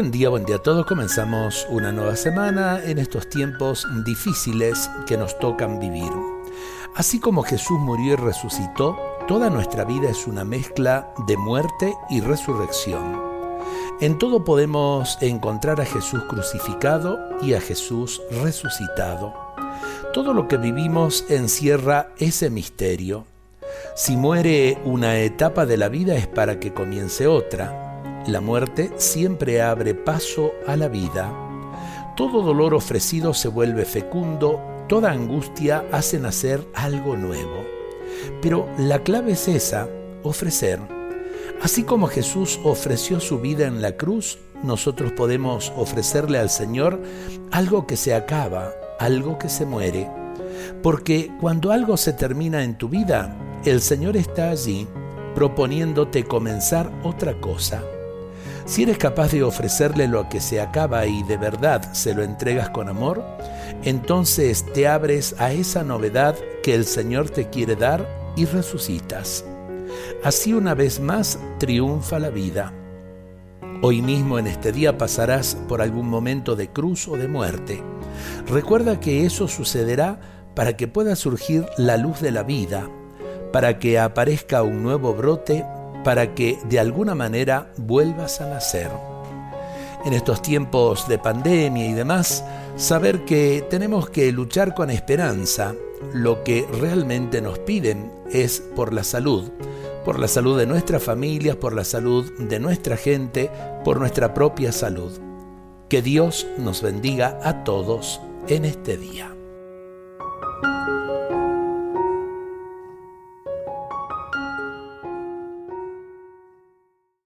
Buen día, buen día a todos. Comenzamos una nueva semana en estos tiempos difíciles que nos tocan vivir. Así como Jesús murió y resucitó, toda nuestra vida es una mezcla de muerte y resurrección. En todo podemos encontrar a Jesús crucificado y a Jesús resucitado. Todo lo que vivimos encierra ese misterio. Si muere una etapa de la vida es para que comience otra la muerte siempre abre paso a la vida. Todo dolor ofrecido se vuelve fecundo, toda angustia hace nacer algo nuevo. Pero la clave es esa, ofrecer. Así como Jesús ofreció su vida en la cruz, nosotros podemos ofrecerle al Señor algo que se acaba, algo que se muere. Porque cuando algo se termina en tu vida, el Señor está allí proponiéndote comenzar otra cosa. Si eres capaz de ofrecerle lo que se acaba y de verdad se lo entregas con amor, entonces te abres a esa novedad que el Señor te quiere dar y resucitas. Así una vez más triunfa la vida. Hoy mismo en este día pasarás por algún momento de cruz o de muerte. Recuerda que eso sucederá para que pueda surgir la luz de la vida, para que aparezca un nuevo brote para que de alguna manera vuelvas a nacer. En estos tiempos de pandemia y demás, saber que tenemos que luchar con esperanza, lo que realmente nos piden es por la salud, por la salud de nuestras familias, por la salud de nuestra gente, por nuestra propia salud. Que Dios nos bendiga a todos en este día.